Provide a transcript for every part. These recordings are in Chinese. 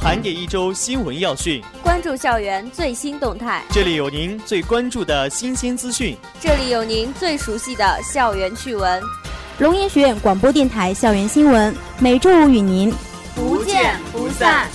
盘点一周新闻要讯，关注校园最新动态。这里有您最关注的新鲜资讯，这里有您最熟悉的校园趣闻。龙岩学院广播电台校园新闻，每周五与您不见不散。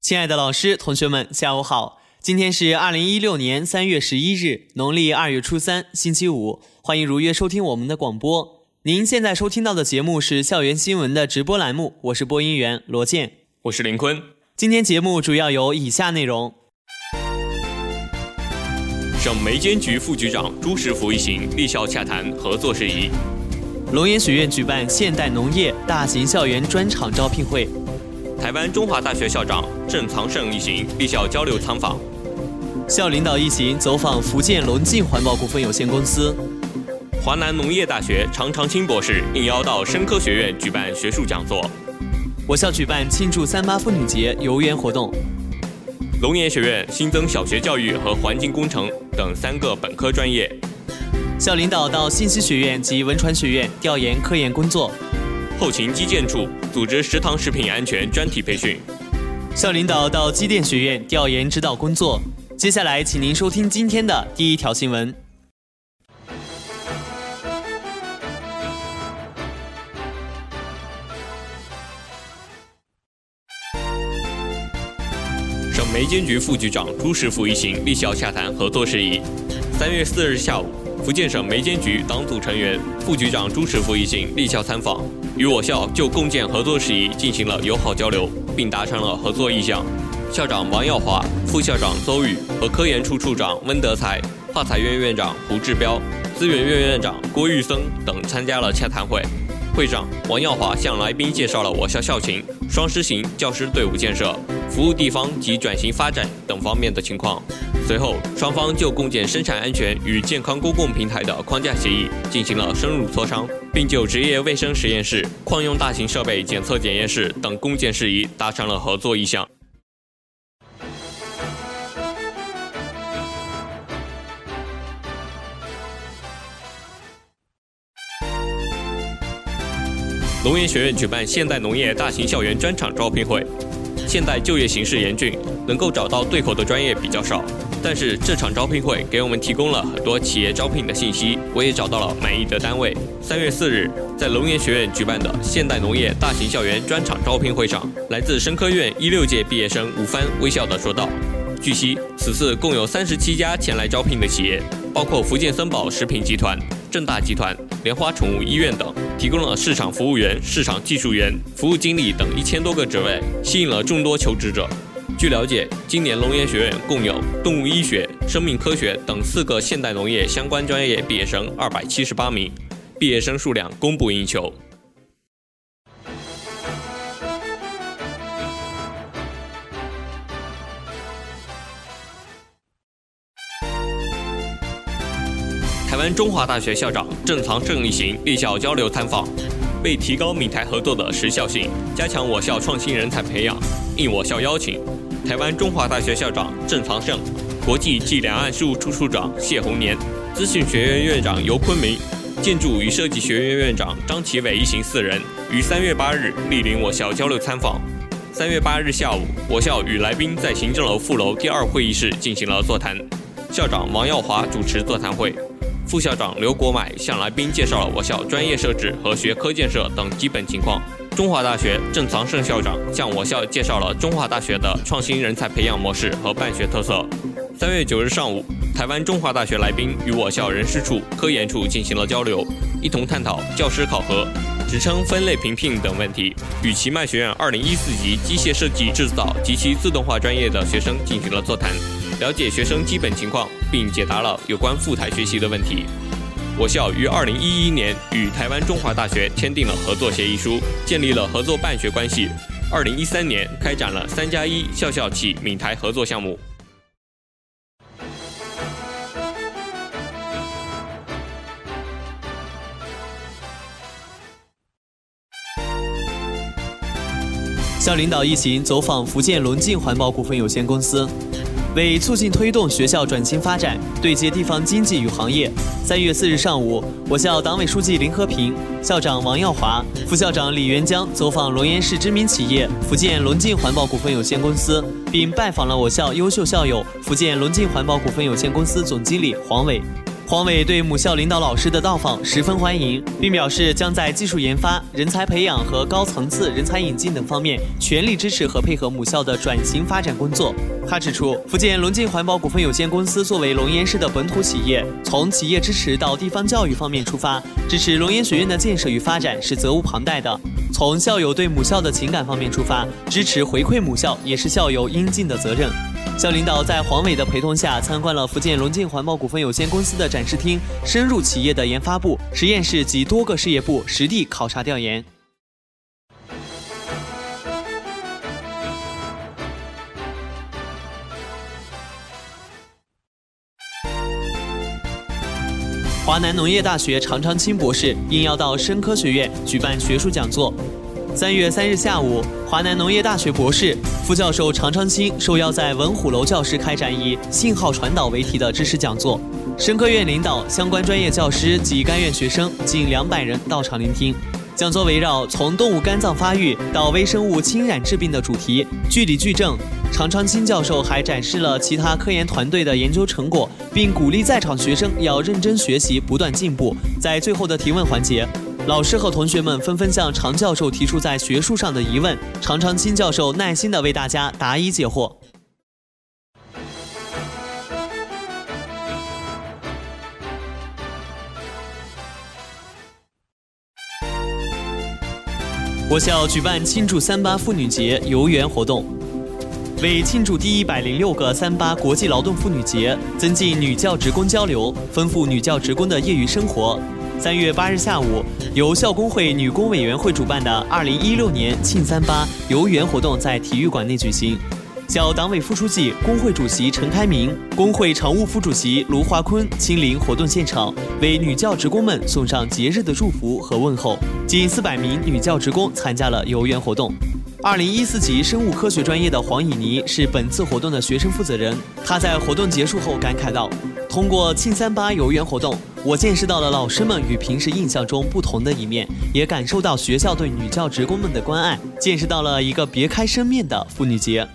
亲爱的老师、同学们，下午好。今天是二零一六年三月十一日，农历二月初三，星期五。欢迎如约收听我们的广播。您现在收听到的节目是校园新闻的直播栏目，我是播音员罗健，我是林坤。今天节目主要有以下内容：省煤监局副局长朱石福一行立校洽谈合作事宜；龙岩学院举办现代农业大型校园专场招聘会；台湾中华大学校长郑藏胜一行立校交流参访。校领导一行走访福建龙进环保股份有限公司。华南农业大学常长青博士应邀到深科学院举办学术讲座。我校举办庆祝三八妇女节游园活动。龙岩学院新增小学教育和环境工程等三个本科专业。校领导到信息学院及文传学院调研科研工作。后勤基建处组织食堂食品安全专题培训。校领导到机电学院调研指导工作。接下来，请您收听今天的第一条新闻。省煤监局副局长朱世福一行立校洽谈合作事宜。三月四日下午，福建省煤监局党组成员、副局长朱世福一行立校参访，与我校就共建合作事宜进行了友好交流，并达成了合作意向。校长王耀华、副校长邹宇和科研处处长温德才、化材院院长胡志标、资源院院长郭玉森等参加了洽谈会。会上，王耀华向来宾介绍了我校校情、双师型教师队伍建设、服务地方及转型发展等方面的情况。随后，双方就共建生产安全与健康公共平台的框架协议进行了深入磋商，并就职业卫生实验室、矿用大型设备检测检验室等共建事宜达成了合作意向。龙岩学院举办现代农业大型校园专场招聘会。现代就业形势严峻，能够找到对口的专业比较少。但是这场招聘会给我们提供了很多企业招聘的信息，我也找到了满意的单位。三月四日，在龙岩学院举办的现代农业大型校园专场招聘会上，来自生科院一六届毕业生吴帆微笑地说道：“据悉，此次共有三十七家前来招聘的企业，包括福建森宝食品集团。”正大集团、莲花宠物医院等提供了市场服务员、市场技术员、服务经理等一千多个职位，吸引了众多求职者。据了解，今年龙岩学院共有动物医学、生命科学等四个现代农业相关专业毕业生二百七十八名，毕业生数量供不应求。湾中华大学校长郑藏胜一行立校交流参访，为提高闽台合作的时效性，加强我校创新人才培养，应我校邀请，台湾中华大学校长郑藏胜、国际暨两岸事务处处长谢宏年、资讯学院院长尤坤明、建筑与设计学院院长张启伟一行四人于三月八日莅临我校交流参访。三月八日下午，我校与来宾在行政楼副楼第二会议室进行了座谈，校长王耀华主持座谈会。副校长刘国买向来宾介绍了我校专业设置和学科建设等基本情况。中华大学郑藏胜校长向我校介绍了中华大学的创新人才培养模式和办学特色。三月九日上午，台湾中华大学来宾与我校人事处、科研处进行了交流，一同探讨教师考核、职称分类评聘等问题，与奇迈学院二零一四级机械设计制造及其自动化专业的学生进行了座谈。了解学生基本情况，并解答了有关赴台学习的问题。我校于二零一一年与台湾中华大学签订了合作协议书，建立了合作办学关系。二零一三年开展了“三加一”校校企闽台合作项目。校领导一行走访福建龙进环保股份有限公司。为促进推动学校转型发展，对接地方经济与行业，三月四日上午，我校党委书记林和平、校长王耀华、副校长李元江走访龙岩市知名企业福建龙进环保股份有限公司，并拜访了我校优秀校友福建龙进环保股份有限公司总经理黄伟。黄伟对母校领导老师的到访十分欢迎，并表示将在技术研发、人才培养和高层次人才引进等方面全力支持和配合母校的转型发展工作。他指出，福建龙进环保股份有限公司作为龙岩市的本土企业，从企业支持到地方教育方面出发，支持龙岩学院的建设与发展是责无旁贷的；从校友对母校的情感方面出发，支持回馈母校也是校友应尽的责任。校领导在黄伟的陪同下参观了福建龙进环保股份有限公司的展示厅，深入企业的研发部、实验室及多个事业部实地考察调研。华南农业大学常昌清博士应邀到生科学院举办学术讲座。三月三日下午，华南农业大学博士、副教授常昌清受邀在文虎楼教室开展以“信号传导”为题的知识讲座，生科院领导、相关专业教师及该院学生近两百人到场聆听。讲座围绕从动物肝脏发育到微生物侵染致病的主题，据理据证。常昌清教授还展示了其他科研团队的研究成果，并鼓励在场学生要认真学习，不断进步。在最后的提问环节。老师和同学们纷纷向常教授提出在学术上的疑问，常常清教授耐心地为大家答疑解惑。我校举办庆祝三八妇女节游园活动，为庆祝第一百零六个三八国际劳动妇女节，增进女教职工交流，丰富女教职工的业余生活。三月八日下午，由校工会女工委员会主办的二零一六年庆三八游园活动在体育馆内举行。校党委副书记、工会主席陈开明、工会常务副主席卢华坤亲临活动现场，为女教职工们送上节日的祝福和问候。近四百名女教职工参加了游园活动。二零一四级生物科学专业的黄以妮是本次活动的学生负责人。她在活动结束后感慨道：“通过庆三八游园活动。”我见识到了老师们与平时印象中不同的一面，也感受到学校对女教职工们的关爱，见识到了一个别开生面的妇女节。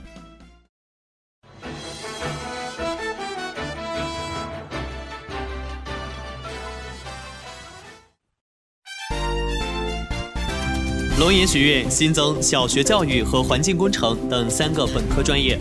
龙岩学院新增小学教育和环境工程等三个本科专业。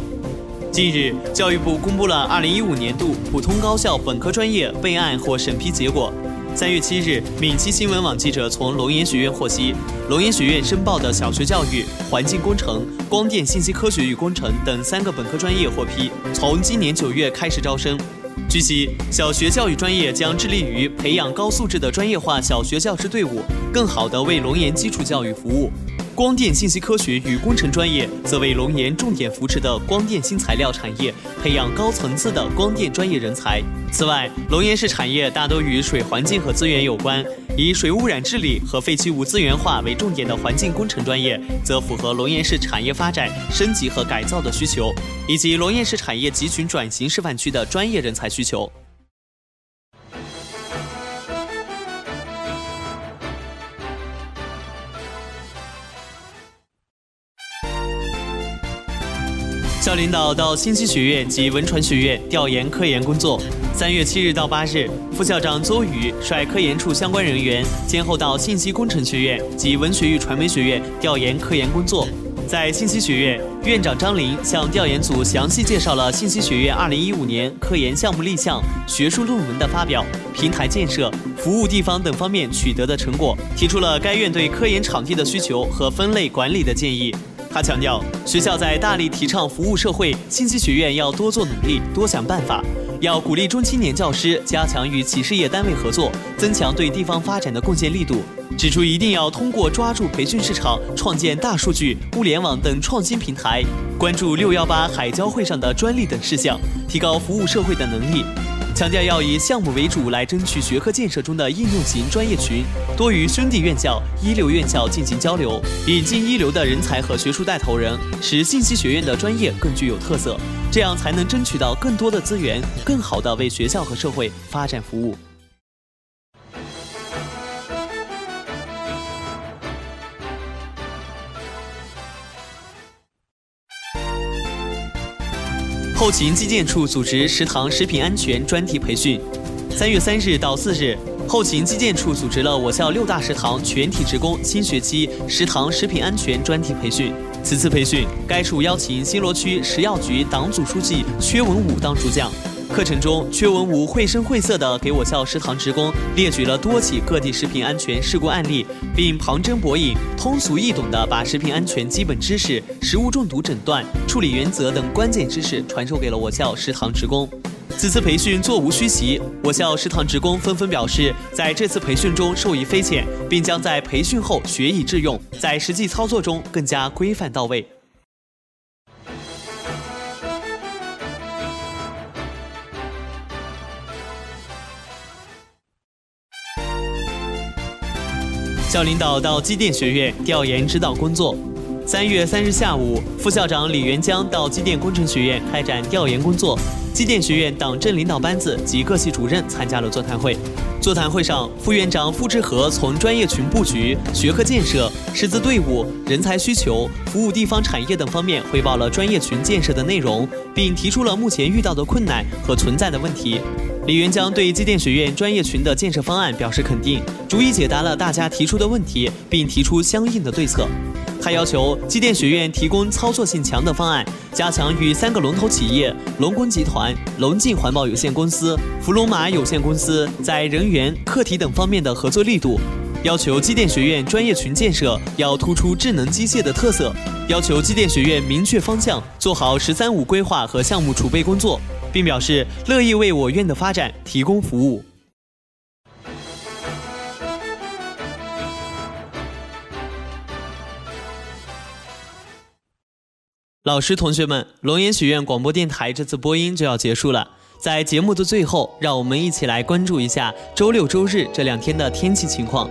近日，教育部公布了2015年度普通高校本科专业备案或审批结果。三月七日，闽七新闻网记者从龙岩学院获悉，龙岩学院申报的小学教育、环境工程、光电信息科学与工程等三个本科专业获批，从今年九月开始招生。据悉，小学教育专业将致力于培养高素质的专业化小学教师队伍，更好地为龙岩基础教育服务。光电信息科学与工程专业则为龙岩重点扶持的光电新材料产业培养高层次的光电专业人才。此外，龙岩市产业大多与水环境和资源有关，以水污染治理和废弃物资源化为重点的环境工程专业，则符合龙岩市产业发展、升级和改造的需求，以及龙岩市产业集群转型示范区的专业人才需求。校领导到信息学院及文传学院调研科研工作。三月七日到八日，副校长邹宇率科研处相关人员先后到信息工程学院及文学与传媒学院调研科研工作。在信息学院，院长张林向调研组详细介绍了信息学院二零一五年科研项目立项、学术论文的发表、平台建设、服务地方等方面取得的成果，提出了该院对科研场地的需求和分类管理的建议。他强调，学校在大力提倡服务社会，信息学院要多做努力，多想办法，要鼓励中青年教师加强与企事业单位合作，增强对地方发展的贡献力度。指出一定要通过抓住培训市场、创建大数据、物联网等创新平台，关注六幺八海交会上的专利等事项，提高服务社会的能力。强调要以项目为主来争取学科建设中的应用型专业群，多与兄弟院校、一流院校进行交流，引进一流的人才和学术带头人，使信息学院的专业更具有特色，这样才能争取到更多的资源，更好的为学校和社会发展服务。后勤基建处组织食堂食品安全专题培训。三月三日到四日，后勤基建处组织了我校六大食堂全体职工新学期食堂食品安全专题培训。此次培训，该处邀请新罗区食药局党组书记薛文武当主讲。课程中，薛文武绘声绘色地给我校食堂职工列举了多起各地食品安全事故案例，并旁征博引、通俗易懂地把食品安全基本知识、食物中毒诊断、处理原则等关键知识传授给了我校食堂职工。此次培训座无虚席，我校食堂职工纷纷表示，在这次培训中受益匪浅，并将在培训后学以致用，在实际操作中更加规范到位。校领导到机电学院调研指导工作。三月三日下午，副校长李元江到机电工程学院开展调研工作。机电学院党政领导班子及各系主任参加了座谈会。座谈会上，副院长付志和从专业群布局、学科建设、师资队伍、人才需求、服务地方产业等方面汇报了专业群建设的内容，并提出了目前遇到的困难和存在的问题。李元江对机电学院专业群的建设方案表示肯定，逐一解答了大家提出的问题，并提出相应的对策。他要求机电学院提供操作性强的方案，加强与三个龙头企业龙工集团、龙进环保有限公司、福龙马有限公司在人员、课题等方面的合作力度。要求机电学院专业群建设要突出智能机械的特色。要求机电学院明确方向，做好“十三五”规划和项目储备工作。并表示乐意为我院的发展提供服务。老师、同学们，龙岩学院广播电台这次播音就要结束了。在节目的最后，让我们一起来关注一下周六、周日这两天的天气情况。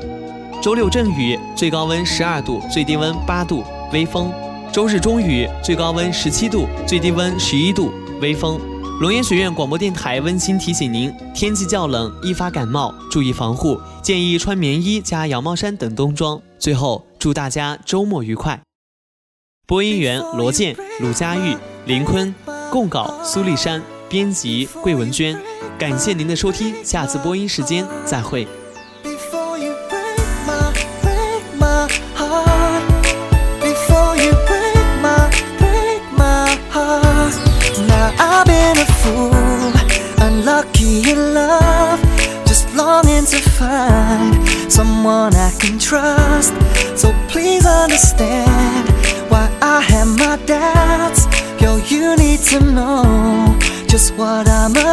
周六阵雨，最高温十二度，最低温八度，微风；周日中雨，最高温十七度，最低温十一度，微风。龙岩学院广播电台温馨提醒您：天气较冷，易发感冒，注意防护，建议穿棉衣加羊毛衫等冬装。最后，祝大家周末愉快。播音员罗健、鲁佳玉、林坤，供稿苏丽珊，编辑桂文娟。感谢您的收听，下次播音时间再会。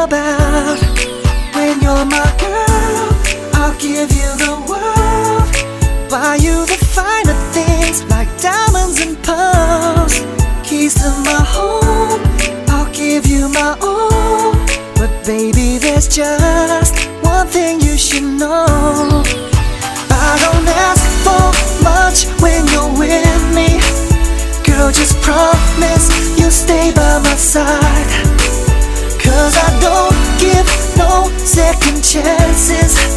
About. Chances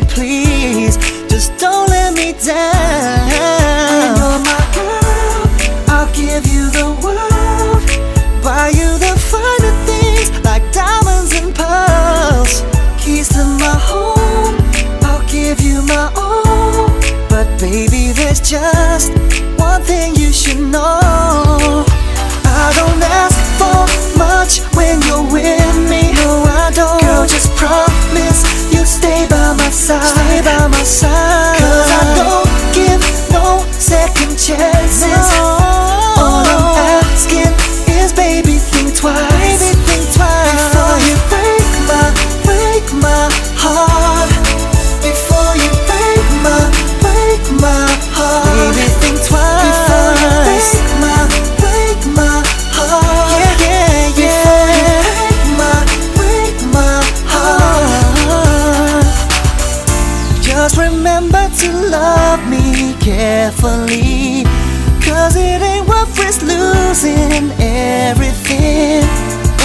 please. Just remember to love me carefully. Cause it ain't worth risk losing everything.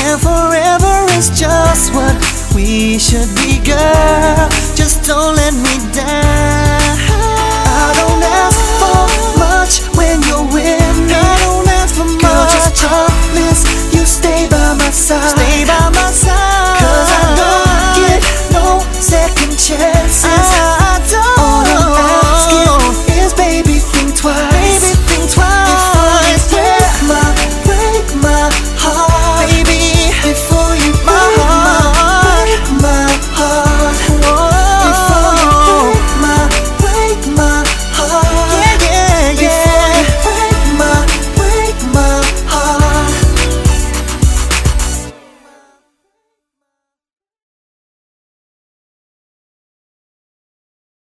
And forever is just what we should be, girl. Just don't let me down. I don't ask for much when you're with me. I don't ask for girl. Just promise you stay by my side. Stay by my side. Cause I don't get no second chance.